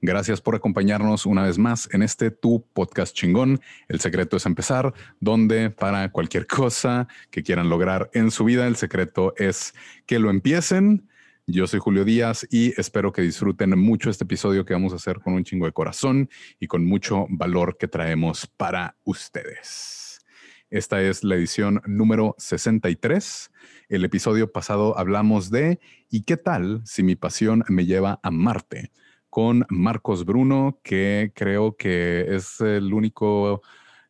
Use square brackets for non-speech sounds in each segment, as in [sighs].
Gracias por acompañarnos una vez más en este tu podcast chingón. El secreto es empezar, donde para cualquier cosa que quieran lograr en su vida, el secreto es que lo empiecen. Yo soy Julio Díaz y espero que disfruten mucho este episodio que vamos a hacer con un chingo de corazón y con mucho valor que traemos para ustedes. Esta es la edición número 63. El episodio pasado hablamos de ¿y qué tal si mi pasión me lleva a Marte? Con Marcos Bruno, que creo que es el único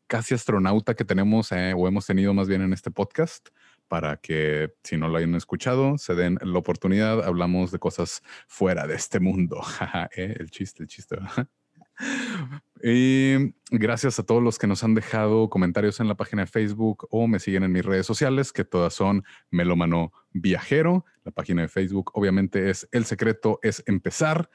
casi astronauta que tenemos eh, o hemos tenido más bien en este podcast para que si no lo hayan escuchado, se den la oportunidad. Hablamos de cosas fuera de este mundo. [laughs] Eh, el chiste, el chiste. y gracias a todos los que nos han dejado comentarios en la página de Facebook o me siguen en mis redes sociales, que todas son Melómano Viajero. La página de Facebook obviamente es El Secreto es Empezar.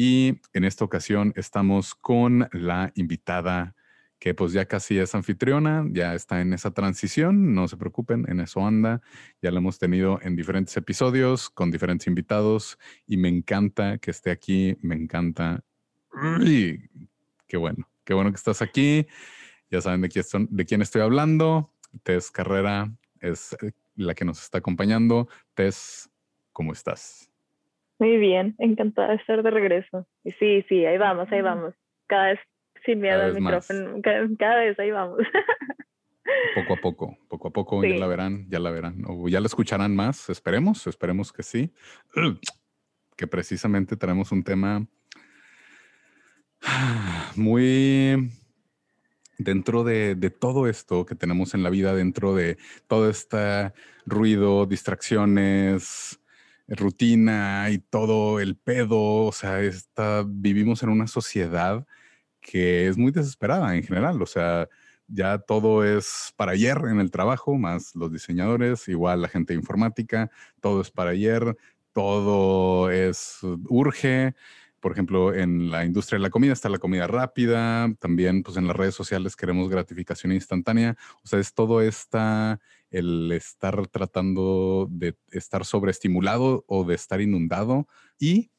Y en esta ocasión estamos con la invitada que pues ya casi es anfitriona, ya está en esa transición, no se preocupen, en eso anda, ya la hemos tenido en diferentes episodios con diferentes invitados y me encanta que esté aquí, me encanta. Qué bueno, qué bueno que estás aquí, ya saben de quién, de quién estoy hablando, Tess Carrera es eh, la que nos está acompañando. Tess, ¿cómo estás? Muy bien, encantada de estar de regreso. Y sí, sí, ahí vamos, ahí vamos. Cada vez sin miedo al micrófono, cada, vez ahí vamos. [laughs] Poco a poco, poco a poco ya la verán, ya la verán, o ya la escucharán más, esperemos, esperemos que sí. [clears throat] Que precisamente tenemos un tema [sighs] muy dentro de, de, todo esto que tenemos en la vida, dentro de todo este ruido, distracciones, rutina y todo el pedo, o sea, está, vivimos en una sociedad que es muy desesperada en general, o sea, ya todo es para ayer en el trabajo, más los diseñadores, igual la gente informática, todo es para ayer, todo es urge. Por ejemplo, en la industria de la comida está la comida rápida, también pues en las redes sociales queremos gratificación instantánea, o sea, es todo esta el estar tratando de estar sobreestimulado o de estar inundado y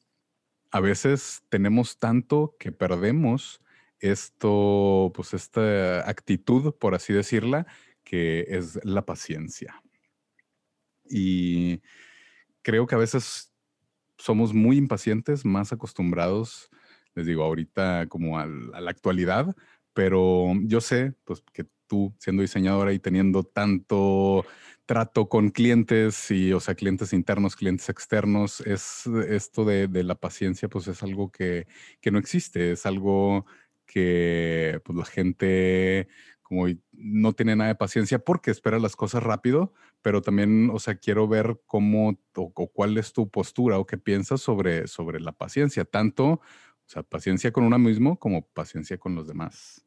a veces tenemos tanto que perdemos esto, pues esta actitud, por así decirla, que es la paciencia. Y creo que a veces somos muy impacientes, más acostumbrados, les digo, ahorita como a la actualidad, pero yo sé pues, que tú siendo diseñadora y teniendo tanto trato con clientes y, o sea, clientes internos, clientes externos, es esto de, la paciencia, pues es algo que, no existe, es algo que pues la gente como no tiene nada de paciencia porque espera las cosas rápido, pero también, o sea, quiero ver cómo o, cuál es tu postura o qué piensas sobre, sobre la paciencia, tanto, o sea, paciencia con uno mismo como paciencia con los demás.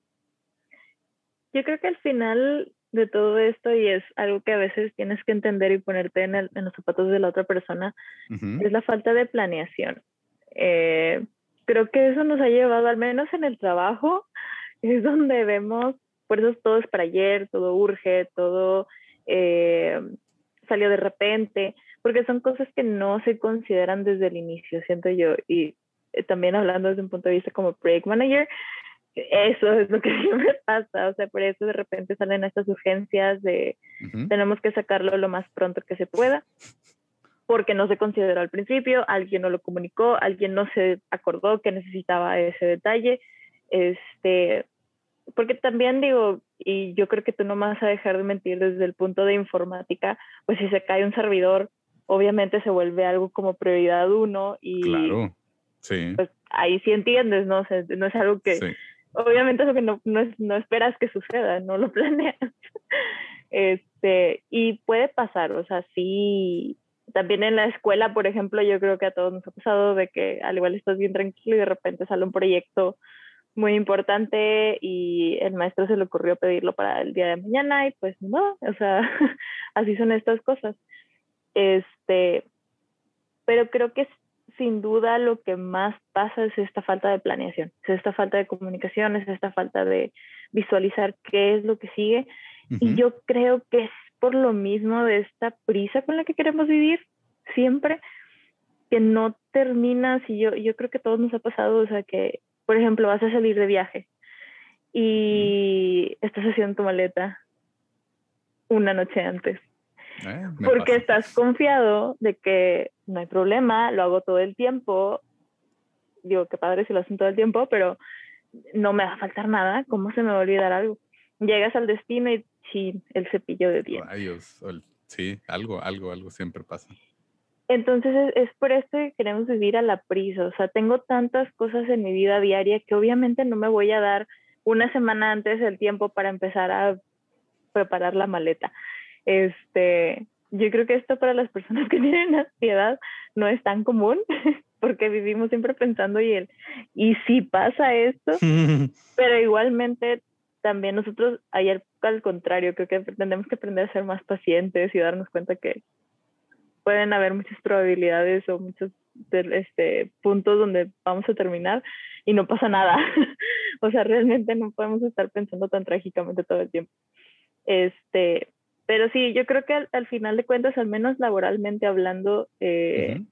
Yo creo que al final de todo esto, y es algo que a veces tienes que entender y ponerte en, los zapatos de la otra persona, es la falta de planeación. Eh, creo que eso nos ha llevado, al menos en el trabajo, [laughs] es donde vemos, por eso todo es para ayer, todo urge, todo eh, salió de repente, porque son cosas que no se consideran desde el inicio, siento yo, y eh, también hablando desde un punto de vista como project manager, eso es lo que [laughs] siempre pasa, o sea, por eso de repente salen estas urgencias de tenemos que sacarlo lo más pronto que se pueda, porque no se consideró al principio, alguien no lo comunicó, alguien no se acordó que necesitaba ese detalle, este, porque también digo, y yo creo que tú no vas a dejar de mentir desde el punto de informática, pues si se cae un servidor, obviamente se vuelve algo como prioridad uno y... Claro. Sí. Pues ahí sí entiendes, ¿no? no es algo que obviamente eso que no, no, no, esperas que suceda, no lo [laughs] planeas. este, y puede pasar, o sea, sí, también en la escuela, por ejemplo, yo creo que a todos nos ha pasado de que al igual estás bien tranquilo y de repente sale un proyecto muy importante y el maestro se le ocurrió pedirlo para el día de mañana y pues no, o sea, [laughs] así son estas cosas. Este, pero creo que sin duda lo que más pasa es esta falta de planeación, es esta falta de comunicación, es esta falta de visualizar qué es lo que sigue. Y yo creo que es por lo mismo de esta prisa con la que queremos vivir siempre, que no termina, si yo, yo creo que a todos nos ha pasado, o sea, que por ejemplo, vas a salir de viaje y estás haciendo tu maleta una noche antes. Eh, porque estás confiado de que no hay problema, lo hago todo el tiempo. Digo, qué padre si lo hacen todo el tiempo, pero no me va a faltar nada. ¿Cómo se me va a olvidar algo? Llegas al destino y sí, el cepillo de dientes. sí, algo, algo, algo siempre pasa. Entonces es, por esto que queremos vivir a la prisa. O sea, tengo tantas cosas en mi vida diaria que obviamente no me voy a dar una semana antes del tiempo para empezar a preparar la maleta. Este, yo creo que esto para las personas que [laughs] tienen ansiedad no es tan común [laughs] porque vivimos siempre pensando y el y si pasa esto, [laughs] pero igualmente también nosotros ayer al contrario, creo que tenemos que aprender a ser más pacientes y darnos cuenta que pueden haber muchas probabilidades o muchos este, puntos donde vamos a terminar y no pasa nada. o sea, realmente no podemos estar pensando tan trágicamente todo el tiempo. Este, pero sí, yo creo que al, final de cuentas, al menos laboralmente hablando, eh,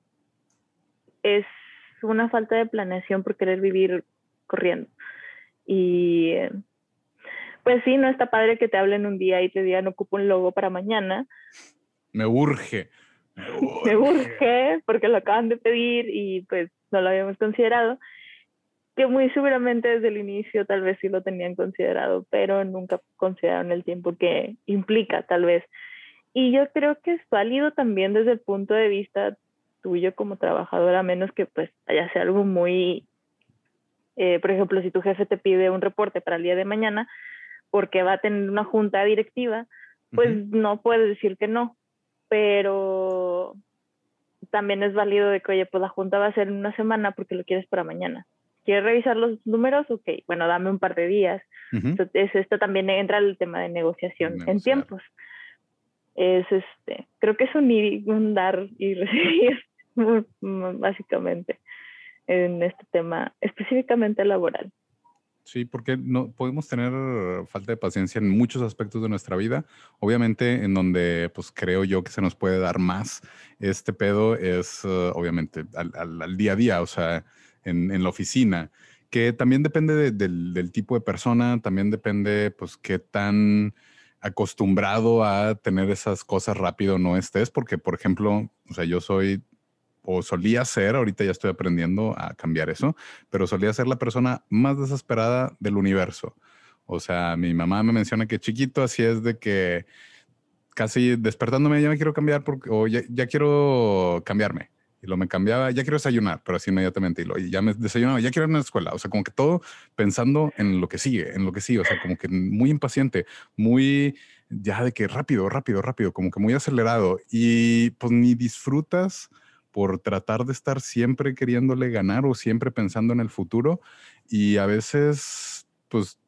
es una falta de planeación por querer vivir corriendo. Y pues sí, no está padre que te hablen un día y te digan ocupo un logo para mañana. Me urge me [laughs] urge porque lo acaban de pedir y pues no lo habíamos considerado, que muy seguramente desde el inicio tal vez sí lo tenían considerado, pero nunca consideraron el tiempo que implica tal vez. Y yo creo que es válido también desde el punto de vista tuyo como trabajadora, menos que pues haya sea algo muy, eh, por ejemplo, si tu jefe te pide un reporte para el día de mañana porque va a tener una junta directiva, pues no puedes decir que no, pero también es válido de que, oye, pues la junta va a ser en una semana porque lo quieres para mañana. ¿Quieres revisar los números? Ok, bueno, dame un par de días. Entonces, esto también entra el tema de negociación en tiempos. Es este, creo que es un, un dar y [laughs] recibir, básicamente, en este tema específicamente laboral. Sí, porque no podemos tener falta de paciencia en muchos aspectos de nuestra vida. Obviamente, en donde pues creo yo que se nos puede dar más este pedo es uh, obviamente al, día a día, o sea, en, la oficina, que también depende del, tipo de persona, también depende pues qué tan acostumbrado a tener esas cosas rápido no estés, porque por ejemplo, o sea, yo soy o solía ser, ahorita ya estoy aprendiendo a cambiar eso, pero solía ser la persona más desesperada del universo. O sea, mi mamá me menciona que chiquito así es de que casi despertándome ya me quiero cambiar porque, o ya, quiero cambiarme. Y lo me cambiaba, ya quiero desayunar, pero así inmediatamente. Y lo, ya me desayunaba, ya quiero ir a la escuela. O sea, como que todo pensando en lo que sigue, en lo que sigue. O sea, como que muy impaciente, muy ya de que rápido, rápido, rápido, como que muy acelerado. Y pues ni disfrutas por tratar de estar siempre queriéndole ganar o siempre pensando en el futuro y a veces pues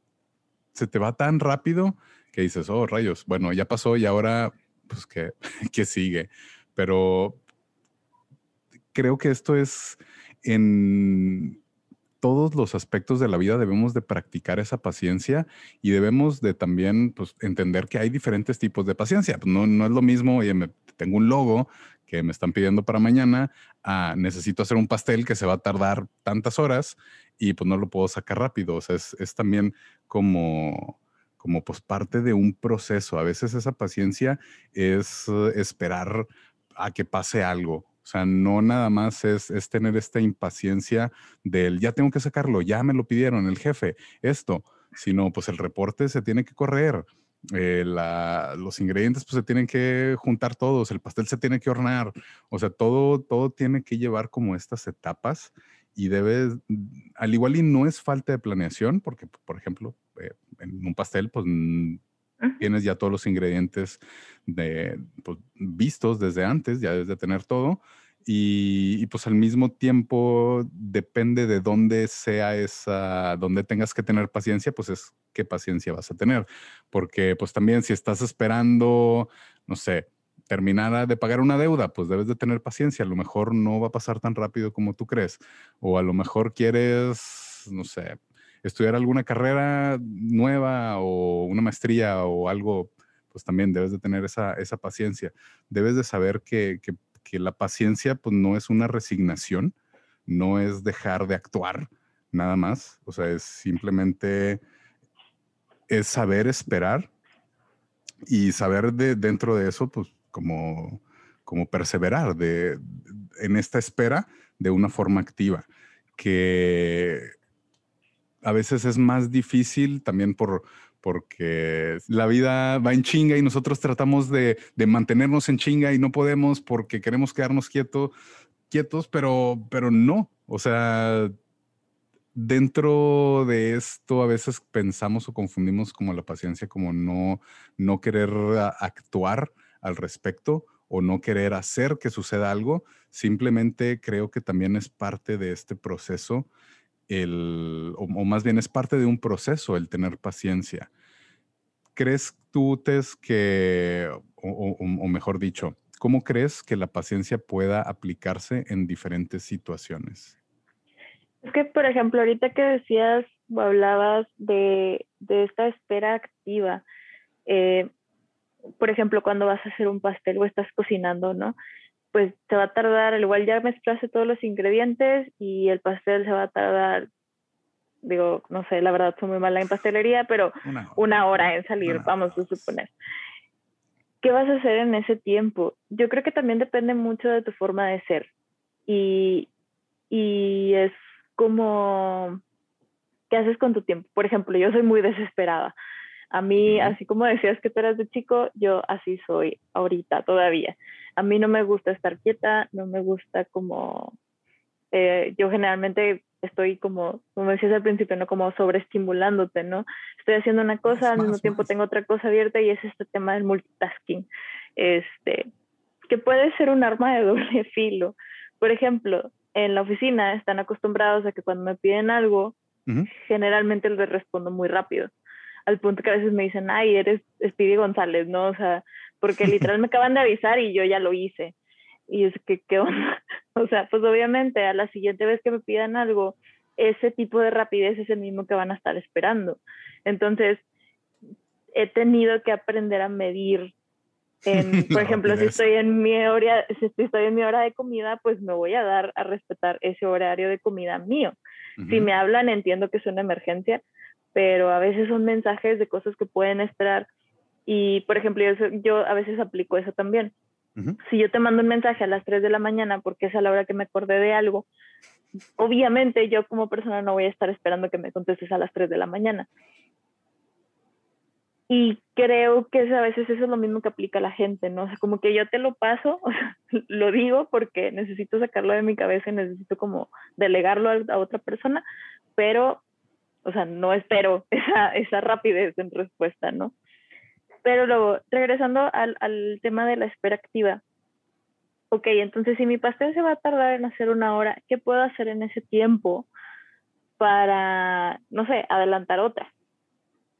se te va tan rápido que dices, oh rayos, bueno, ya pasó y ahora pues que, [laughs] que sigue. Pero creo que esto es en todos los aspectos de la vida debemos de practicar esa paciencia y debemos de también pues, entender que hay diferentes tipos de paciencia. Pues, no, no es lo mismo, oye, tengo un logo que me están pidiendo para mañana, necesito hacer un pastel que se va a tardar tantas horas y pues no lo puedo sacar rápido. O sea, es, también como, como pues parte de un proceso. A veces esa paciencia es eh, esperar a que pase algo. O sea, no nada más es, es, tener esta impaciencia del ya tengo que sacarlo, ya me lo pidieron el jefe, esto, sino pues el reporte se tiene que correr, eh, los ingredientes pues se tienen que juntar todos, el pastel se tiene que hornear, o sea, todo, todo tiene que llevar como estas etapas y debe, al igual y no es falta de planeación, porque por ejemplo, eh, en un pastel pues tienes ya todos los ingredientes de, pues, vistos desde antes, ya debes de tener todo, Y, pues al mismo tiempo depende de dónde sea esa, dónde tengas que tener paciencia, pues es qué paciencia vas a tener. Porque pues también si estás esperando, no sé, terminar de pagar una deuda, pues debes de tener paciencia. A lo mejor no va a pasar tan rápido como tú crees. O a lo mejor quieres, no sé, estudiar alguna carrera nueva o una maestría o algo, pues también debes de tener esa, esa paciencia. Debes de saber que, que la paciencia pues no es una resignación, no es dejar de actuar nada más, o sea, es simplemente es saber esperar y saber de, dentro de eso, pues como, como perseverar de, en esta espera de una forma activa, que a veces es más difícil también por, porque la vida va en chinga y nosotros tratamos de, mantenernos en chinga y no podemos porque queremos quedarnos quieto, quietos, pero, pero no. O sea, dentro de esto a veces pensamos o confundimos como la paciencia como no, no querer actuar al respecto o no querer hacer que suceda algo. Simplemente creo que también es parte de este proceso o, más bien es parte de un proceso el tener paciencia. ¿Crees tú, Tess, que, o, mejor dicho, cómo crees que la paciencia pueda aplicarse en diferentes situaciones? Es que, por ejemplo, ahorita que decías o hablabas de, esta espera activa, eh, por ejemplo, cuando vas a hacer un pastel o estás cocinando, ¿no? Pues te va a tardar, igual ya mezclaste todos los ingredientes y el pastel se va a tardar, digo, no sé, la verdad soy muy mala en pastelería, pero una hora, en salir, vamos a suponer. ¿Qué vas a hacer en ese tiempo? Yo creo que también depende mucho de tu forma de ser y, y es como, ¿qué haces con tu tiempo? Por ejemplo, yo soy muy desesperada. A mí, así como decías que tú eras de chico, yo así soy ahorita todavía. A mí no me gusta estar quieta, no me gusta como, eh, yo generalmente estoy como, como decías al principio, ¿no? Como sobreestimulándote, ¿no? Estoy haciendo una cosa, al mismo tiempo tengo otra cosa abierta y es este tema del multitasking, este, que puede ser un arma de doble [laughs] filo. Por ejemplo, en la oficina están acostumbrados a que cuando me piden algo, generalmente les respondo muy rápido al punto que a veces me dicen, ay, eres Speedy González, ¿no? O sea, porque literal me acaban de avisar y yo ya lo hice. Y es que, ¿qué onda? [laughs] O sea, pues obviamente a la siguiente vez que me pidan algo, ese tipo de rapidez es el mismo que van a estar esperando. Entonces, he tenido que aprender a medir. En, [laughs] por ejemplo, si estoy en mi hora, si estoy en mi hora de comida, pues me voy a dar a respetar ese horario de comida mío. Si me hablan, entiendo que es una emergencia, pero a veces son mensajes de cosas que pueden esperar. Y, por ejemplo, yo, yo a veces aplico eso también. Si yo te mando un mensaje a las 3 de la mañana porque es a la hora que me acordé de algo, obviamente yo como persona no voy a estar esperando que me contestes a las 3 de la mañana. Y creo que a veces eso es lo mismo que aplica a la gente, ¿no? O sea, como que yo te lo paso, [laughs] o sea, lo digo porque necesito sacarlo de mi cabeza y necesito como delegarlo a otra persona, pero o sea, no espero [laughs] esa, esa rapidez en respuesta, ¿no? Pero luego, regresando al, al tema de la espera activa, ok, entonces si mi pastel se va a tardar en hacer una hora, ¿qué puedo hacer en ese tiempo para, no sé, adelantar otra?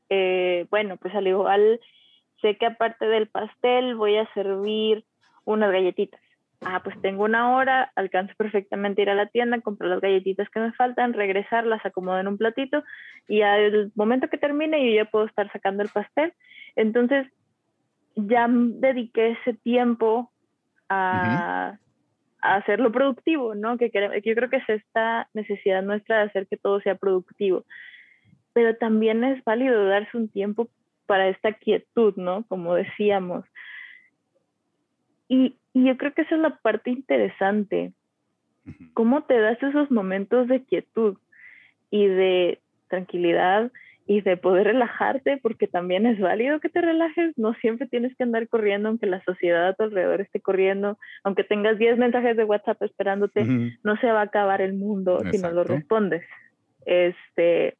Eh, bueno, pues al igual sé que aparte del pastel voy a servir unas galletitas ah, pues tengo una hora, alcanzo perfectamente ir a la tienda, comprar las galletitas que me faltan, regresar, las acomodo en un platito y al momento que termine yo ya puedo estar sacando el pastel. Entonces, ya dediqué ese tiempo a, hacerlo productivo, ¿no? Que, que yo creo que es esta necesidad nuestra de hacer que todo sea productivo. Pero también es válido darse un tiempo para esta quietud, ¿no? Como decíamos. Y, y yo creo que esa es la parte interesante. ¿Cómo te das esos momentos de quietud y de tranquilidad y de poder relajarte? Porque también es válido que te relajes. No siempre tienes que andar corriendo, aunque la sociedad a tu alrededor esté corriendo. Aunque tengas 10 mensajes de WhatsApp esperándote, no se va a acabar el mundo si no lo respondes. Este,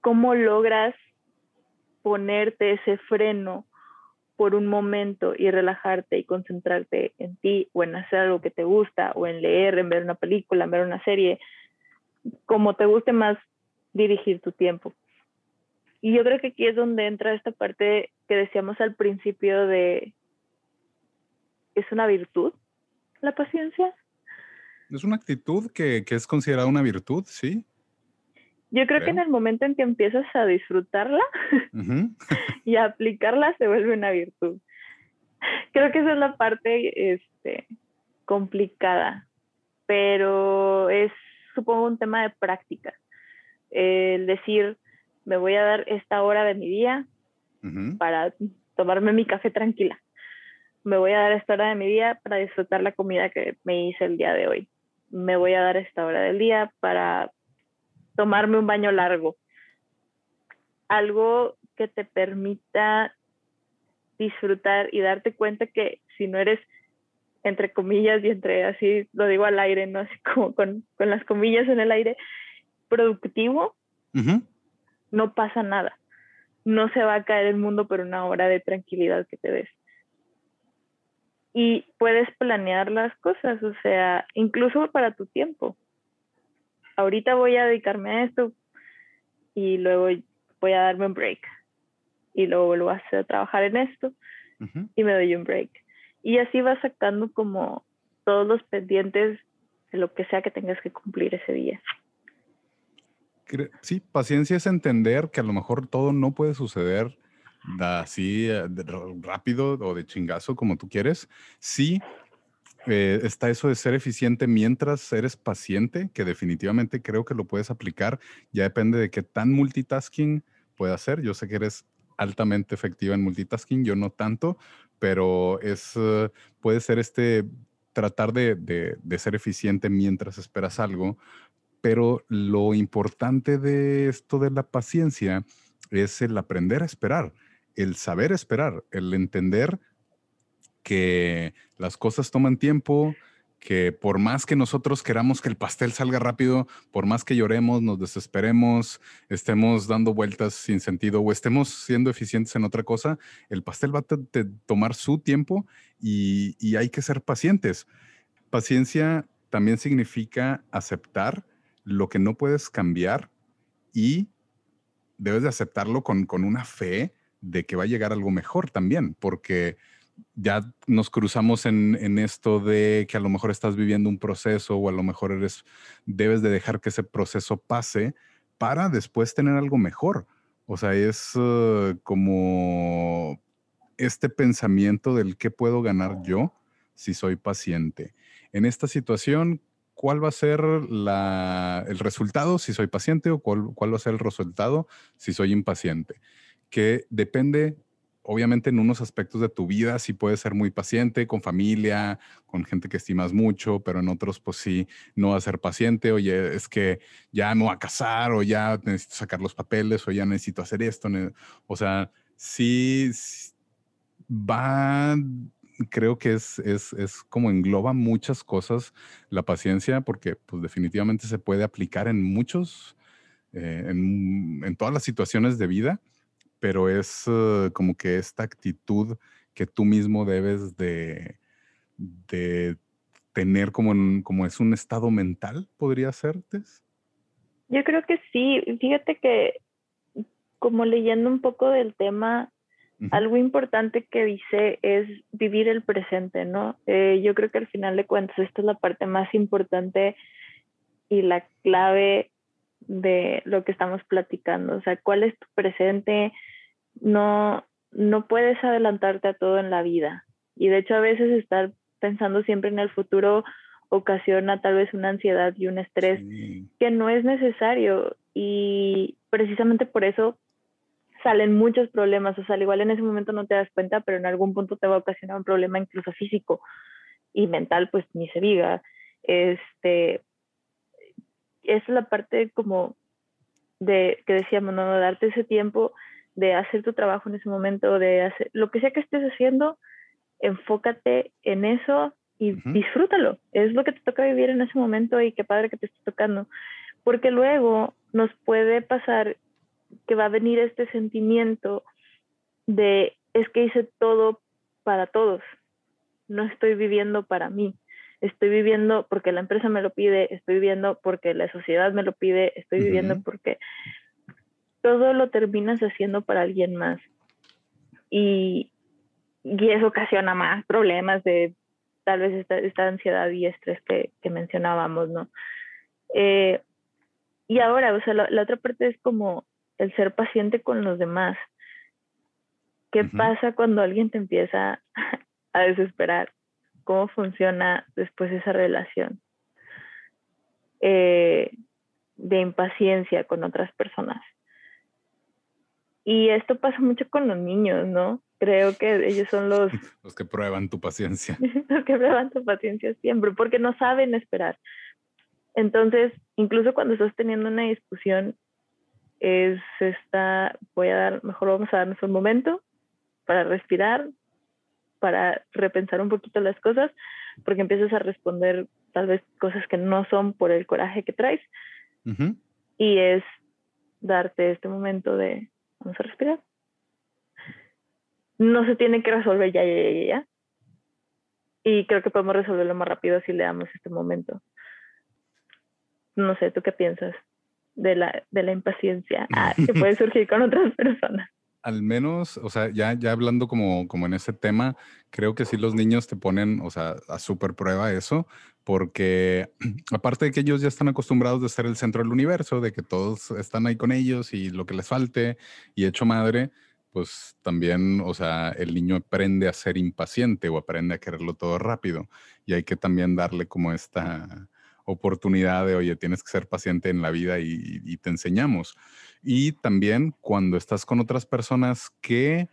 ¿Cómo logras ponerte ese freno por un momento y relajarte y concentrarte en ti o en hacer algo que te gusta o en leer, en ver una película, en ver una serie, como te guste más dirigir tu tiempo. Y yo creo que aquí es donde entra esta parte que decíamos al principio de, ¿es una virtud la paciencia? Es una actitud que, es considerada una virtud, sí. Yo creo que en el momento en que empiezas a disfrutarla [laughs] y a aplicarla se vuelve una virtud. Creo que esa es la parte este, complicada, pero es, supongo, un tema de práctica. El decir, me voy a dar esta hora de mi día para tomarme mi café tranquila. Me voy a dar esta hora de mi día para disfrutar la comida que me hice el día de hoy. Me voy a dar esta hora del día para tomarme un baño largo. Algo que te permita disfrutar y darte cuenta que si no eres entre comillas y entre así lo digo al aire, no así como con, con las comillas en el aire, productivo, no pasa nada. No se va a caer el mundo por una hora de tranquilidad que te des. Y puedes planear las cosas, o sea, incluso para tu tiempo. Ahorita voy a dedicarme a esto y luego voy a darme un break. Y luego vuelvo a, hacer, trabajar en esto y me doy un break. Y así vas sacando como todos los pendientes de lo que sea que tengas que cumplir ese día. Sí, paciencia es entender que a lo mejor todo no puede suceder así eh, rápido o de chingazo como tú quieres. Sí, eh, está eso de ser eficiente mientras eres paciente, que definitivamente creo que lo puedes aplicar. Ya depende de qué tan multitasking puedas hacer. Yo sé que eres altamente efectiva en multitasking, yo no tanto, pero es, eh, puede ser este tratar de, de ser eficiente mientras esperas algo, pero lo importante de esto de la paciencia es el aprender a esperar, el saber esperar, el entender que las cosas toman tiempo, que por más que nosotros queramos que el pastel salga rápido, por más que lloremos, nos desesperemos, estemos dando vueltas sin sentido o estemos siendo eficientes en otra cosa, el pastel va a tomar su tiempo y, hay que ser pacientes. Paciencia también significa aceptar lo que no puedes cambiar y debes de aceptarlo con, una fe de que va a llegar algo mejor también, porque ya nos cruzamos en, esto de que a lo mejor estás viviendo un proceso o a lo mejor eres, debes de dejar que ese proceso pase para después tener algo mejor. O sea, es uh, como este pensamiento del qué puedo ganar yo si soy paciente. En esta situación, cuál va a ser el resultado si soy paciente o cuál, va a ser el resultado si soy impaciente. Que depende, obviamente, en unos aspectos de tu vida, si puedes ser muy paciente con familia, con gente que estimas mucho, pero en otros, pues sí, no va a ser paciente. Oye, es que ya me voy a casar o ya necesito sacar los papeles o ya necesito hacer esto. O sea, sí va creo que es, es, es, como engloba muchas cosas la paciencia, porque pues definitivamente se puede aplicar en muchos, eh, en, en, todas las situaciones de vida, pero es uh, como que esta actitud que tú mismo debes de, de tener como, en, como es un estado mental, podría serte. Yo creo que sí, fíjate que como leyendo un poco del tema, algo importante que dice es vivir el presente, ¿no? Eh, yo creo que al final de cuentas esta es la parte más importante y la clave de lo que estamos platicando. O sea, ¿cuál es tu presente? No, no puedes adelantarte a todo en la vida. Y de hecho a veces estar pensando siempre en el futuro ocasiona tal vez una ansiedad y un estrés que no es necesario. Y precisamente por eso salen muchos problemas, o sea, al igual en ese momento no te das cuenta, pero en algún punto te va a ocasionar un problema incluso físico y mental, pues ni se diga. Este, es la parte como de que decíamos, ¿no? Darte ese tiempo de hacer tu trabajo en ese momento, de hacer lo que sea que estés haciendo, enfócate en eso y disfrútalo. Es lo que te toca vivir en ese momento y qué padre que te esté tocando. Porque luego nos puede pasar que va a venir este sentimiento de es que hice todo para todos, no estoy viviendo para mí, estoy viviendo porque la empresa me lo pide, estoy viviendo porque la sociedad me lo pide, estoy viviendo porque todo lo terminas haciendo para alguien más. Y, y eso ocasiona más problemas de tal vez esta, esta ansiedad y estrés que, que mencionábamos, ¿no? Eh, y ahora, o sea, la, otra parte es como el ser paciente con los demás. ¿Qué pasa cuando alguien te empieza a desesperar? ¿Cómo funciona después esa relación? Eh, de impaciencia con otras personas. Y esto pasa mucho con los niños, ¿no? Creo que ellos son los... [laughs] los que prueban tu paciencia. [laughs] los que prueban tu paciencia siempre, porque no saben esperar. Entonces, incluso cuando estás teniendo una discusión, es esta, voy a dar, mejor vamos a darnos un momento para respirar, para repensar un poquito las cosas, porque empiezas a responder tal vez cosas que no son por el coraje que traes. Y es darte este momento de, vamos a respirar. No se tiene que resolver ya, ya, ya, ya. Y creo que podemos resolverlo más rápido si le damos este momento no sé, ¿tú qué piensas de la, de la impaciencia ah, que puede [laughs] surgir con otras personas? Al menos, o sea, ya, ya hablando como, como en ese tema, creo que sí los niños te ponen, o sea, a súper prueba eso, porque [clears throat] aparte de que ellos ya están acostumbrados de ser el centro del universo, de que todos están ahí con ellos y lo que les falte y hecho madre, pues también, o sea, el niño aprende a ser impaciente o aprende a quererlo todo rápido y hay que también darle como esta, oportunidad de, oye, tienes que ser paciente en la vida y, te enseñamos. Y también cuando estás con otras personas que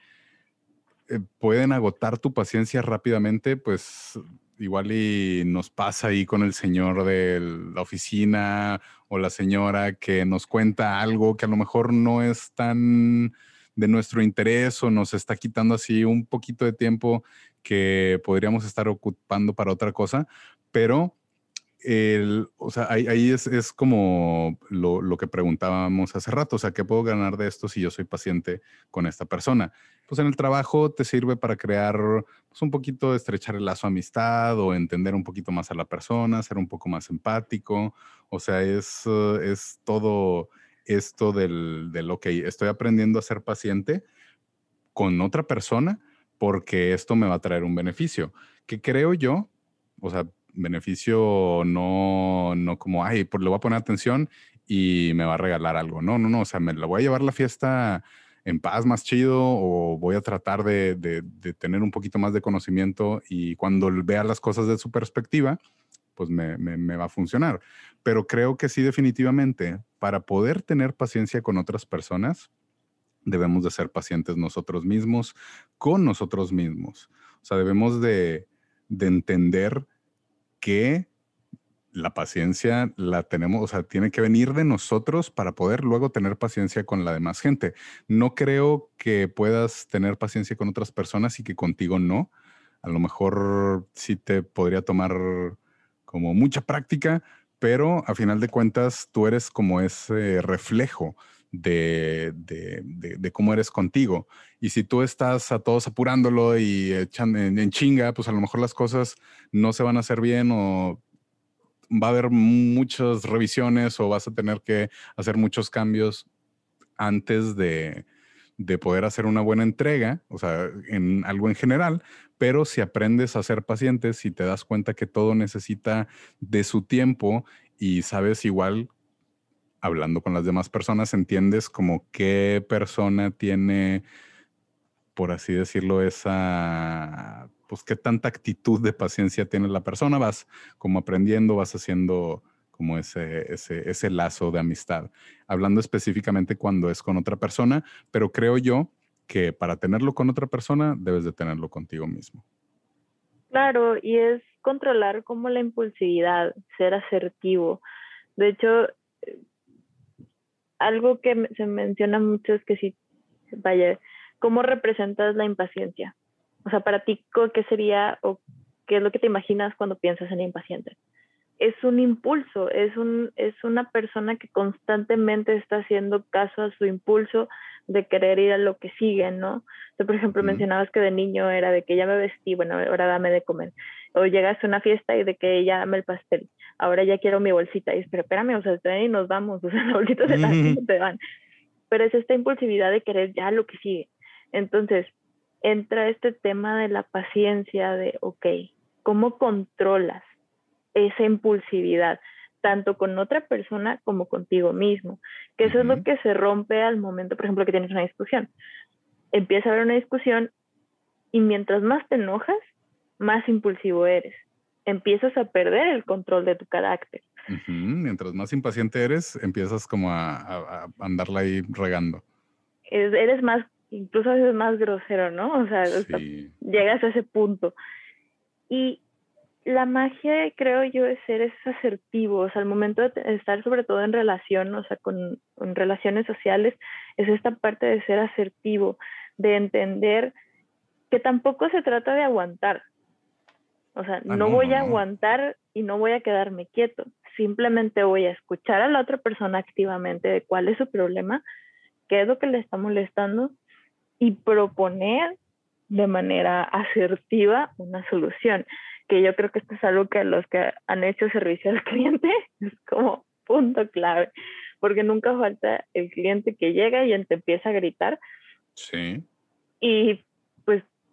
eh, pueden agotar tu paciencia rápidamente, pues igual y nos pasa ahí con el señor de la oficina o la señora que nos cuenta algo que a lo mejor no es tan de nuestro interés o nos está quitando así un poquito de tiempo que podríamos estar ocupando para otra cosa, pero el, o sea, ahí, es, es, como lo, lo, que preguntábamos hace rato, o sea, ¿qué puedo ganar de esto si yo soy paciente con esta persona? Pues en el trabajo te sirve para crear pues, un poquito, estrechar el lazo amistad o entender un poquito más a la persona, ser un poco más empático, o sea, es, es todo esto del, del, ok, estoy aprendiendo a ser paciente con otra persona porque esto me va a traer un beneficio, que creo yo, o sea, beneficio no, no como, ay, pues le voy a poner atención y me va a regalar algo. No, no, no, o sea, me la voy a llevar la fiesta en paz más chido o voy a tratar de, de, tener un poquito más de conocimiento y cuando vea las cosas de su perspectiva, pues me, va a funcionar. Pero creo que sí, definitivamente, para poder tener paciencia con otras personas, debemos de ser pacientes nosotros mismos, con nosotros mismos. O sea, debemos de, de entender que la paciencia la tenemos, o sea, tiene que venir de nosotros para poder luego tener paciencia con la demás gente. No creo que puedas tener paciencia con otras personas y que contigo no. A lo mejor sí te podría tomar como mucha práctica, pero a final de cuentas tú eres como ese reflejo de, cómo eres contigo. Y si tú estás a todos apurándolo y echan en, chinga, pues a lo mejor las cosas no se van a hacer bien o va a haber muchas revisiones o vas a tener que hacer muchos cambios antes de, de poder hacer una buena entrega, o sea, en algo en general, pero si aprendes a ser paciente, si te das cuenta que todo necesita de su tiempo y sabes igual hablando con las demás personas, entiendes como qué persona tiene, por así decirlo, esa, pues qué tanta actitud de paciencia tiene la persona, vas como aprendiendo, vas haciendo como ese, ese, ese lazo de amistad. Hablando específicamente cuando es con otra persona, pero creo yo que para tenerlo con otra persona debes de tenerlo contigo mismo. Claro, y es controlar como la impulsividad, ser asertivo. De hecho, algo que se menciona mucho es que si, vaya, ¿cómo representas la impaciencia? O sea, para ti, ¿qué sería o qué es lo que te imaginas cuando piensas en impaciente? es un impulso, es, un, es una persona que constantemente está haciendo caso a su impulso de querer ir a lo que sigue, ¿no? Tú, por ejemplo, mencionabas que de niño era de que ya me vestí, bueno, ahora dame de comer. O llegas a una fiesta y de que ya dame el pastel. Ahora ya quiero mi bolsita. Y pero espérame, o sea, y nos vamos, [laughs] o sea, la bolsita se la te van. Pero es esta impulsividad de querer ya lo que sigue. Entonces, entra este tema de la paciencia, de, ok, ¿cómo controlas esa impulsividad? tanto con otra persona como contigo mismo, que eso es lo que se rompe al momento, por ejemplo, que tienes una discusión. Empieza a haber una discusión y mientras más te enojas, más impulsivo eres. Empiezas a perder el control de tu carácter. Mientras más impaciente eres, empiezas como a, andarla ahí regando. eres más, incluso a veces más grosero, ¿no? O sea, llegas a ese punto. Y la magia, creo yo, es ser asertivo, o sea, al momento de estar sobre todo en relación, o sea, con, relaciones sociales, es esta parte de ser asertivo, de entender que tampoco se trata de aguantar. O sea, ah, no, voy a aguantar y no voy a quedarme quieto, simplemente voy a escuchar a la otra persona activamente de cuál es su problema, qué es lo que le está molestando y proponer de manera asertiva una solución que yo creo que esto es algo que los que han hecho servicio al [laughs] cliente es como punto clave, porque nunca falta el cliente que llega y te empieza a gritar. Sí. Y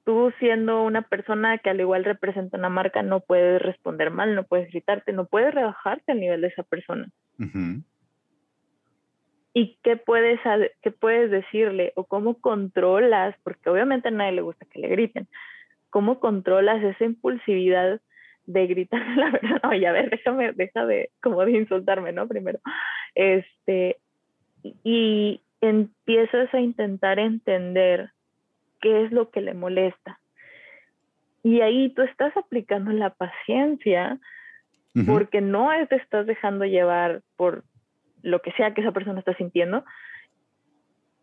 tú siendo una persona que al igual representa una marca, no puedes responder mal, no puedes gritarte, no puedes rebajarte al nivel de esa persona. ¿Y qué puedes, qué puedes decirle o cómo controlas? Porque obviamente a nadie le gusta que le griten ¿Cómo controlas esa impulsividad de gritar [laughs] la verdad? Oye, a ver, déjame, deja de, como de insultarme, ¿no? Primero. Este, y empiezas a intentar entender qué es lo que le molesta. Y ahí tú estás aplicando la paciencia porque no te estás dejando llevar por lo que sea que esa persona está sintiendo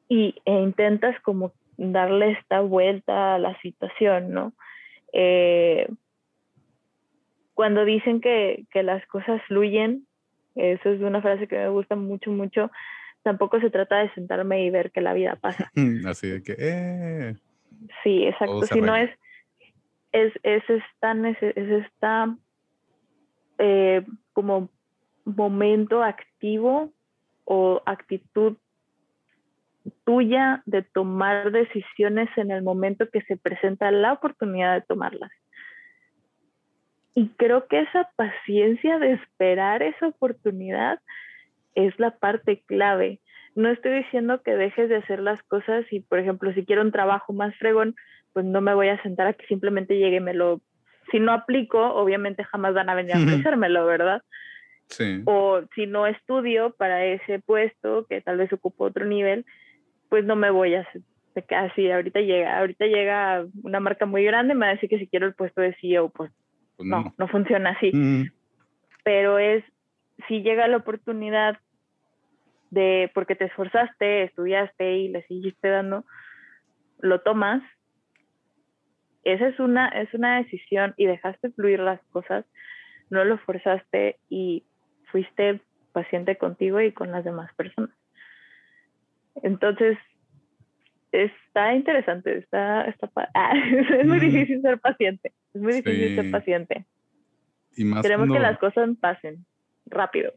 y, e intentas como darle esta vuelta a la situación, ¿no? Eh, cuando dicen que, las cosas fluyen, eso es una frase que me gusta mucho, mucho, tampoco se trata de sentarme y ver que la vida pasa. [laughs] Así de que, eh. Sí, exacto, si no es, es, es esta, es esta eh, como momento activo o actitud tuya de tomar decisiones en el momento que se presenta la oportunidad de tomarlas. Y creo que esa paciencia de esperar esa oportunidad es la parte clave. No estoy diciendo que dejes de hacer las cosas y, por ejemplo, si quiero un trabajo más fregón, pues no me voy a sentar a que simplemente llegue y me lo... Si no aplico, obviamente jamás van a venir a ofrecérmelo, ¿verdad? Sí. O si no estudio para ese puesto, que tal vez ocupo otro nivel, pues no me voy a así, ahorita llega, ahorita llega una marca muy grande, me va a decir que si quiero el puesto de CEO, pues, pues no, no, funciona así. Pero es, si llega la oportunidad de, porque te esforzaste, estudiaste y le seguiste dando, lo tomas, esa es una, es una decisión y dejaste fluir las cosas, no lo forzaste y fuiste paciente contigo y con las demás personas. Entonces, está interesante, está, está ah, [laughs] es muy difícil ser paciente, es muy difícil ser paciente. Y más Queremos que las cosas pasen rápido.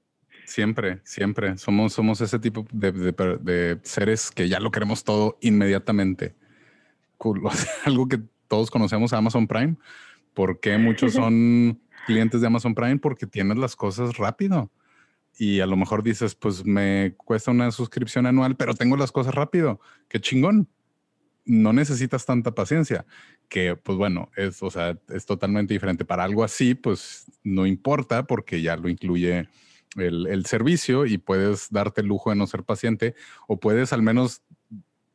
Siempre, siempre. Somos, somos ese tipo de, de, seres que ya lo queremos todo inmediatamente. [laughs] algo que todos conocemos a Amazon Prime. ¿Por qué muchos [laughs] son clientes de Amazon Prime? Porque tienes las cosas rápido y a lo mejor dices, pues me cuesta una suscripción anual, pero tengo las cosas rápido. Qué chingón. No necesitas tanta paciencia, que pues bueno, es, o sea, es totalmente diferente. Para algo así, pues no importa porque ya lo incluye el, el servicio y puedes darte el lujo de no ser paciente o puedes al menos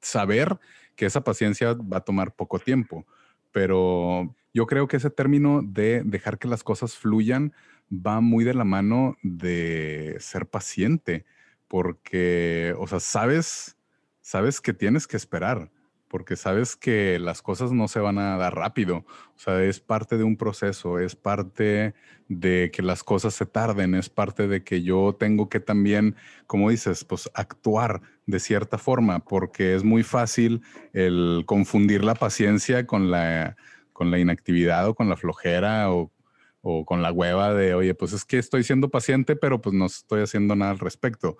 saber que esa paciencia va a tomar poco tiempo. Pero yo creo que ese término de dejar que las cosas fluyan, va muy de la mano de ser paciente, porque, o sea, sabes, sabes que tienes que esperar, porque sabes que las cosas no se van a dar rápido. O sea, es parte de un proceso, es parte de que las cosas se tarden, es parte de que yo tengo que también, como dices, pues actuar de cierta forma, porque es muy fácil el confundir la paciencia con la, inactividad o con la flojera o, o con la hueva de, oye, pues es que estoy siendo paciente, pero pues no estoy haciendo nada al respecto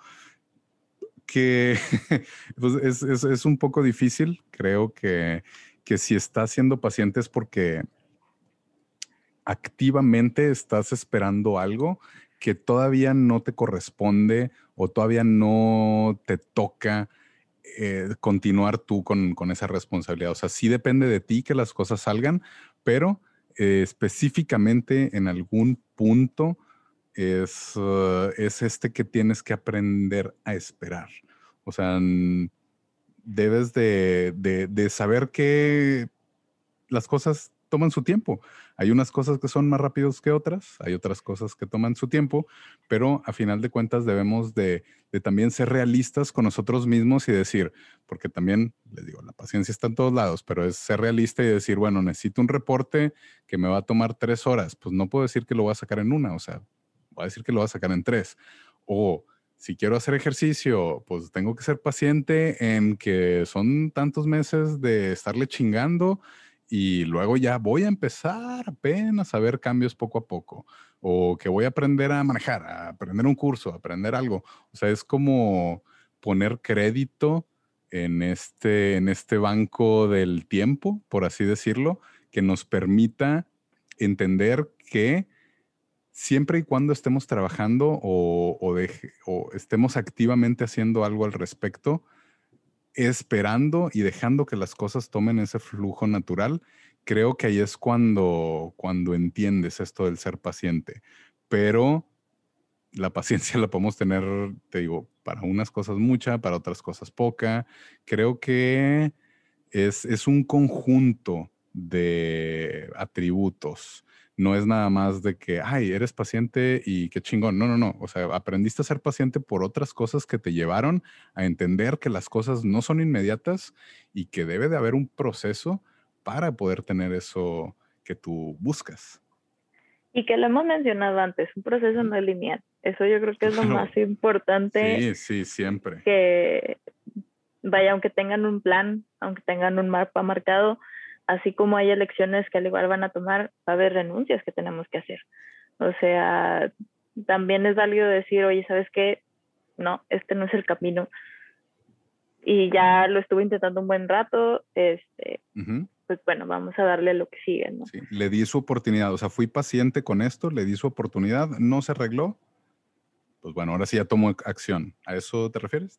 que [laughs] pues es, es, es, un poco difícil. Creo que, que si estás siendo paciente es porque activamente estás esperando algo que todavía no te corresponde o todavía no te toca eh, continuar tú con, con, esa responsabilidad. O sea, sí depende de ti que las cosas salgan, pero eh, específicamente en algún punto es, uh, es este que tienes que aprender a esperar. O sea, debes de, de, saber que las cosas toman su tiempo. Hay unas cosas que son más rápidos que otras, hay otras cosas que toman su tiempo, pero a final de cuentas debemos de, de, también ser realistas con nosotros mismos y decir, porque también, les digo, la paciencia está en todos lados, pero es ser realista y decir, bueno, necesito un reporte que me va a tomar tres horas, pues no puedo decir que lo voy a sacar en una, o sea, voy a decir que lo voy a sacar en tres. O si quiero hacer ejercicio, pues tengo que ser paciente en que son tantos meses de estarle chingando y luego ya voy a empezar apenas a ver cambios poco a poco. O que voy a aprender a manejar, a aprender un curso, a aprender algo. O sea, es como poner crédito en este, en este banco del tiempo, por así decirlo, que nos permita entender que siempre y cuando estemos trabajando o, estemos activamente haciendo algo al respecto, esperando y dejando que las cosas tomen ese flujo natural, creo que ahí es cuando, cuando entiendes esto del ser paciente. Pero la paciencia [laughs] la podemos tener, te digo, para unas cosas mucha, para otras cosas poca. Creo que es, es un conjunto de atributos no es nada más de que, ay, eres paciente y qué chingón. No, no, no. O sea, aprendiste a ser paciente por otras cosas que te llevaron a entender que las cosas no son inmediatas y que debe de haber un proceso para poder tener eso que tú buscas. Y que lo hemos mencionado antes, un proceso no es lineal. Eso yo creo que es lo más importante. Sí, sí, siempre. Que vaya, aunque tengan un plan, aunque tengan un mapa marcado, así como hay elecciones que al igual van a tomar, va a haber renuncias que tenemos que hacer. O sea, también es válido decir, oye, ¿sabes qué? No, este no es el camino. Y ya lo estuve intentando un buen rato, este, pues bueno, vamos a darle lo que sigue, ¿no? Sí, le di su oportunidad, o sea, fui paciente con esto, le di su oportunidad, no se arregló, pues bueno, ahora sí ya tomo acción. ¿A eso te refieres,